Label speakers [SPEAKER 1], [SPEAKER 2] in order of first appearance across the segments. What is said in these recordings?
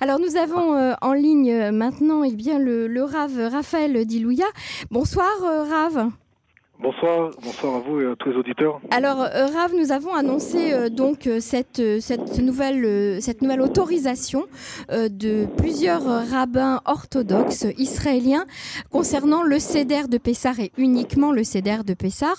[SPEAKER 1] Alors nous avons euh, en ligne euh, maintenant eh bien, le, le Rav Raphaël Dilouya. Bonsoir euh, Rav.
[SPEAKER 2] Bonsoir, bonsoir à vous et à tous les auditeurs.
[SPEAKER 1] Alors, euh, Rav, nous avons annoncé euh, donc euh, cette, cette, nouvelle, cette nouvelle autorisation euh, de plusieurs rabbins orthodoxes israéliens concernant le CEDER de Pessar et uniquement le CEDER de Pessar,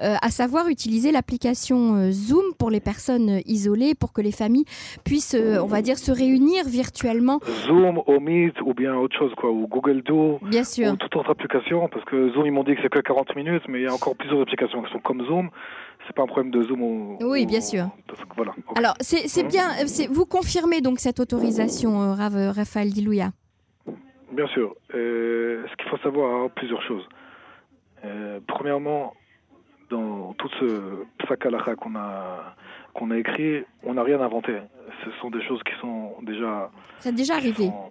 [SPEAKER 1] euh, à savoir utiliser l'application Zoom pour les personnes isolées, pour que les familles puissent, on va dire, se réunir virtuellement.
[SPEAKER 2] Zoom, ou Meet ou bien autre chose, quoi, ou Google
[SPEAKER 1] Bien sûr.
[SPEAKER 2] ou toute autre application, parce que Zoom, ils m'ont dit que c'est que 40 minutes, mais il y a encore plusieurs applications qui sont comme Zoom. C'est pas un problème de Zoom ou.
[SPEAKER 1] Oui,
[SPEAKER 2] ou-
[SPEAKER 1] bien sûr.
[SPEAKER 2] Voilà.
[SPEAKER 1] Alors, c'est bien, euh, vous confirmez donc cette autorisation, euh, Rav euh, Raphaël Dilouya?
[SPEAKER 2] Bien sûr. Euh, ce qu'il faut savoir, plusieurs choses. Euh, premièrement, dans tout ce psak halakha qu'on a, qu'on a écrit, on n'a rien inventé. Ce sont des choses qui sont déjà
[SPEAKER 1] Ça a déjà arrivé.
[SPEAKER 2] sont-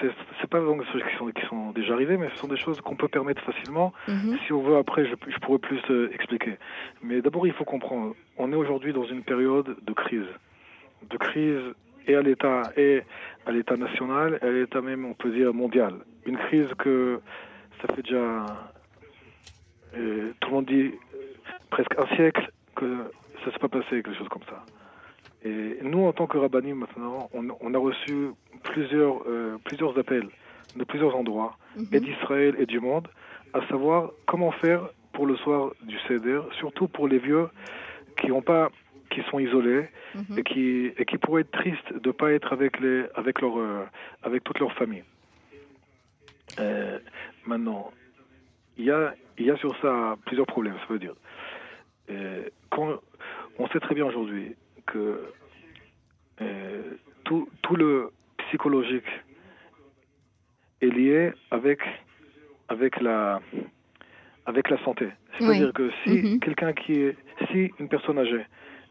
[SPEAKER 2] C'est pas des choses qui sont, qui sont déjà arrivées, mais ce sont des choses qu'on peut permettre facilement.
[SPEAKER 1] Mhm.
[SPEAKER 2] Si on veut, après, je, je pourrais plus euh, expliquer. Mais d'abord, il faut comprendre, on est aujourd'hui dans une période de crise. De crise et à l'État et à l'État national, et à l'État même, on peut dire, mondial. Une crise que ça fait déjà, euh, tout le monde dit, presque un siècle que ça s'est pas passé quelque chose comme ça. Et nous, en tant que rabbinim, maintenant, on, on a reçu plusieurs, euh, plusieurs appels de plusieurs endroits, et
[SPEAKER 1] Mhm.
[SPEAKER 2] d'Israël et du monde, à savoir comment faire pour le soir du Seder, surtout pour les vieux qui ont pas, qui sont isolés
[SPEAKER 1] Mhm.
[SPEAKER 2] et qui et qui pourraient être tristes de pas être avec les avec leur euh, avec toute leur famille. Euh, maintenant, il y a il y a sur ça plusieurs problèmes, ça veut dire. Quand on sait très bien aujourd'hui que tout tout le psychologique est lié avec avec la avec la santé. C'est-à-dire
[SPEAKER 1] Oui.
[SPEAKER 2] que si
[SPEAKER 1] Mhm.
[SPEAKER 2] quelqu'un qui est si une personne âgée,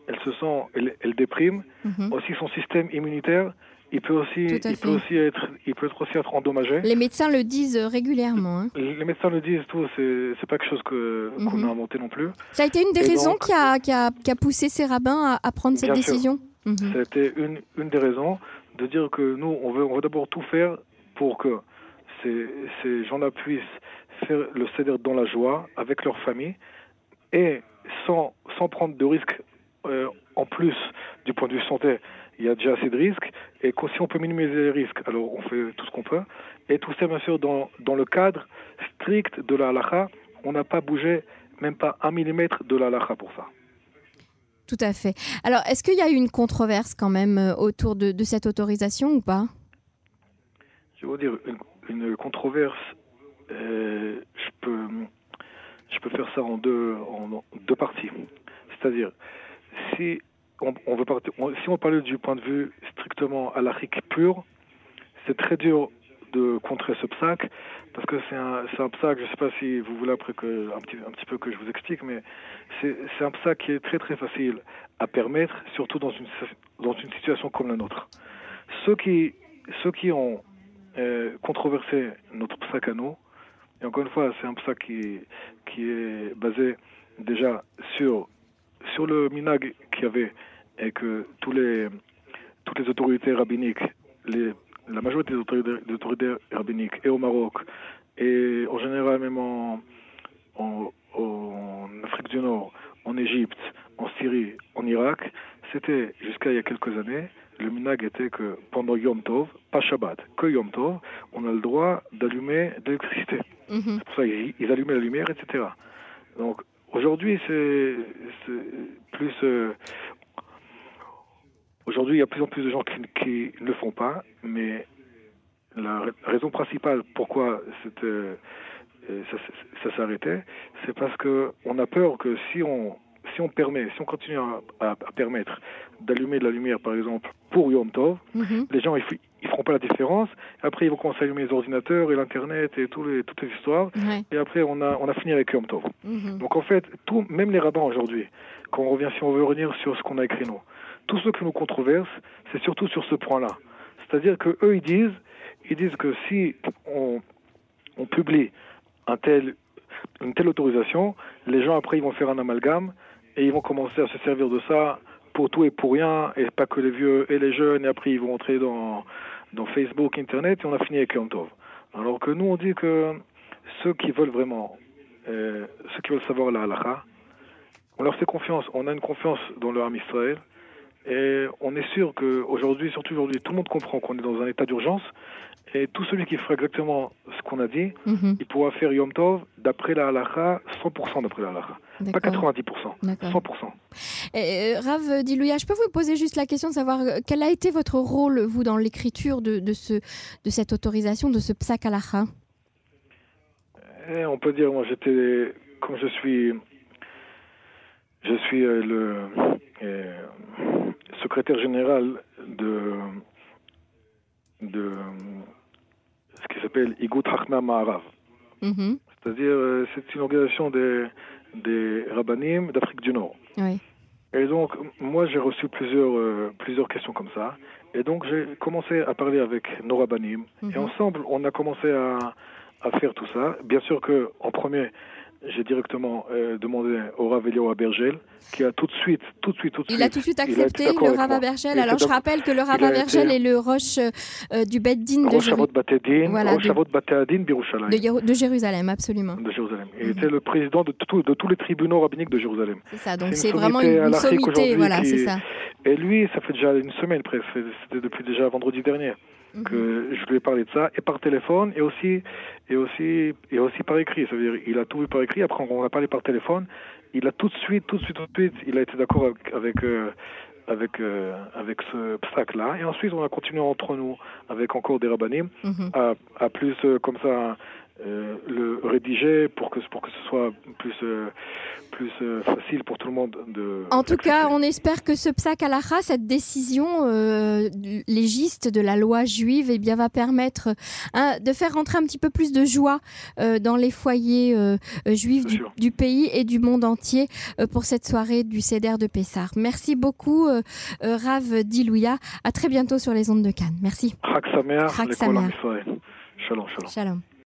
[SPEAKER 2] elle se sent elle, elle déprime,
[SPEAKER 1] Mhm.
[SPEAKER 2] aussi son système immunitaire, il peut aussi il peut aussi être il peut aussi être endommagé.
[SPEAKER 1] Les médecins le disent régulièrement. hein.
[SPEAKER 2] Les médecins le disent tout, c'est pas quelque chose que qu'on
[SPEAKER 1] Mhm.
[SPEAKER 2] a inventé non plus.
[SPEAKER 1] Ça a été une des
[SPEAKER 2] Et
[SPEAKER 1] raisons
[SPEAKER 2] donc-
[SPEAKER 1] qui, a, qui, a, qui a poussé ces rabbins à, à prendre cette
[SPEAKER 2] sûr.
[SPEAKER 1] décision Mhm.
[SPEAKER 2] C'était une, une des raisons de dire que nous, on veut, on veut d'abord tout faire pour que ces, ces gens-là puissent faire le CEDER dans la joie, avec leur famille, et sans, sans prendre de risques euh, en plus du point de vue santé. Il y a déjà assez de risques, et que si on peut minimiser les risques, alors on fait tout ce qu'on peut. Et tout ça, bien sûr, dans, dans le cadre strict de la halakha, on n'a pas bougé même pas un millimètre de la halakha pour ça.
[SPEAKER 1] Tout à fait. Alors, est-ce qu'il y a eu une controverse quand même euh, autour de, cette autorisation ou pas?
[SPEAKER 2] Je vous dire, une, controverse, euh, je, peux, je peux faire ça en deux, en, deux parties. C'est-à-dire, si on, veut partir, si on parlait du point de vue strictement halachique pur, c'est très dur de contrer ce psaque, parce que c'est un, c'est un psaque, je ne sais pas si vous voulez après que, un, petit, un petit peu que je vous explique, mais c'est un psaque qui est très très facile à permettre, surtout dans une, dans une situation comme la nôtre. Ceux qui, ceux qui ont euh, controversé notre psaque à nous, et encore une fois, c'est un psaque qui, qui est basé déjà sur, sur le minag qu'il y avait et que tous les, toutes les autorités rabbiniques, les, la majorité des autorités, des autorités rabbiniques, et au Maroc, et en général même en, en, en Afrique du Nord, en Égypte, en Syrie, en Irak, c'était jusqu'à il y a quelques années, le minag était que pendant Yom Tov, pas Shabbat, que Yom Tov, on a le droit d'allumer de l'électricité.
[SPEAKER 1] Mhm.
[SPEAKER 2] C'est pour ça qu'ils ils allumaient la lumière, etc. Donc aujourd'hui, c'est c'est plus. euh, aujourd'hui, il y a de plus en plus de gens qui, qui ne le font pas, mais la ra- raison principale pourquoi euh, euh, ça, arrêté, c'est parce que on a peur que si on si on permet, si on continue à, à- à permettre d'allumer de la lumière, par exemple, pour Yom Tov,
[SPEAKER 1] Mhm.
[SPEAKER 2] les gens ils, ils feront pas la différence. Après, ils vont commencer à allumer les ordinateurs et l'internet et tous les, toutes les histoires.
[SPEAKER 1] Ouais.
[SPEAKER 2] Et après, on a, on a fini avec Yom Tov.
[SPEAKER 1] Mhm.
[SPEAKER 2] Donc en fait, tout, même les rabbins aujourd'hui, quand on revient, si on veut revenir sur ce qu'on a écrit nous, tous ceux qui nous controversent, c'est surtout sur ce point-là. C'est-à-dire que eux, ils disent, ils disent que si on, publie une telle autorisation, les gens après ils vont faire un amalgame et ils vont commencer à se servir de ça pour tout et pour rien, et pas que les vieux et les jeunes, et après ils vont entrer dans, Facebook, Internet, et on a fini avec Yom. Alors que nous, on dit que ceux qui veulent vraiment, euh, ceux qui veulent savoir la halakha, on leur fait confiance. On a une confiance dans le Ham Israël. Et on est sûr qu'aujourd'hui, surtout aujourd'hui, tout le monde comprend qu'on est dans un état d'urgence. Et tout celui qui fera exactement ce qu'on a dit,
[SPEAKER 1] Mhm.
[SPEAKER 2] il pourra faire Yom Tov d'après la halakha, 100% d'après la halakha. Pas
[SPEAKER 1] D'accord.
[SPEAKER 2] 90%,
[SPEAKER 1] D'accord.
[SPEAKER 2] 100%.
[SPEAKER 1] Et, euh, Rav Dilouya, je peux vous poser juste la question de savoir euh, quel a été votre rôle, vous, dans l'écriture de, de, ce, de cette autorisation, de ce psak halacha?
[SPEAKER 2] Et on peut dire, moi j'étais, comme je suis, je suis euh, le euh, secrétaire général de, de ce qui s'appelle Igut Hachma Ma'arav.
[SPEAKER 1] Mhm.
[SPEAKER 2] C'est-à-dire, euh, c'est une organisation des, des rabbinim d'Afrique du Nord.
[SPEAKER 1] Oui.
[SPEAKER 2] Et donc, moi, j'ai reçu plusieurs, euh, plusieurs questions comme ça. Et donc, j'ai commencé à parler avec nos rabbinim. Et
[SPEAKER 1] Mhm.
[SPEAKER 2] ensemble, on a commencé à, à faire tout ça. Bien sûr que, en premier, j'ai directement euh, demandé au Rav Eliyahu Bergel, qui a tout de suite, tout de suite, tout de
[SPEAKER 1] Il
[SPEAKER 2] suite.
[SPEAKER 1] a tout de suite
[SPEAKER 2] il
[SPEAKER 1] accepté le Rav.
[SPEAKER 2] Il
[SPEAKER 1] Alors, je rappelle que le Rav
[SPEAKER 2] Il été-
[SPEAKER 1] est le roche euh, du Beddin de,
[SPEAKER 2] Rosh
[SPEAKER 1] Jéru-
[SPEAKER 2] Havot Batedin,
[SPEAKER 1] Voilà,
[SPEAKER 2] Rosh
[SPEAKER 1] de- de Jérusalem, absolument.
[SPEAKER 2] de Jérusalem. Il
[SPEAKER 1] Mhm.
[SPEAKER 2] était le président de, tout- de tous les tribunaux rabbiniques de Jérusalem.
[SPEAKER 1] C'est ça, donc
[SPEAKER 2] C'est
[SPEAKER 1] vraiment une, sommité, voilà,
[SPEAKER 2] qui-
[SPEAKER 1] c'est ça.
[SPEAKER 2] Et lui, ça fait déjà une semaine presque, c'était depuis déjà vendredi dernier.
[SPEAKER 1] Mhm.
[SPEAKER 2] que je lui ai parlé de ça, et par téléphone, et aussi, et aussi, et aussi par écrit. Ça veut dire, il a tout vu par écrit. Après, on a parlé par téléphone. Il a tout de suite, tout de suite, tout de suite, il a été d'accord avec, avec, euh, avec, euh, avec ce obstacle-là. Et ensuite, on a continué entre nous avec encore des rabbinim
[SPEAKER 1] Mhm.
[SPEAKER 2] à, à plus euh, comme ça euh, le rédiger pour que pour que ce soit plus euh, plus euh, facile pour tout le monde de.
[SPEAKER 1] En tout cas, on espère que ce psak halacha, cette décision légiste de la loi juive, eh bien, va permettre hein, de faire rentrer un petit peu plus de joie dans les foyers juifs du, pays et du monde entier pour cette soirée du Seder de Pessar. Merci beaucoup, Rav Dilouya. À très bientôt sur les ondes de Cannes. Merci.
[SPEAKER 2] L'école en
[SPEAKER 1] Sameach.
[SPEAKER 2] Israël. Shalom, shalom.
[SPEAKER 1] Shalom.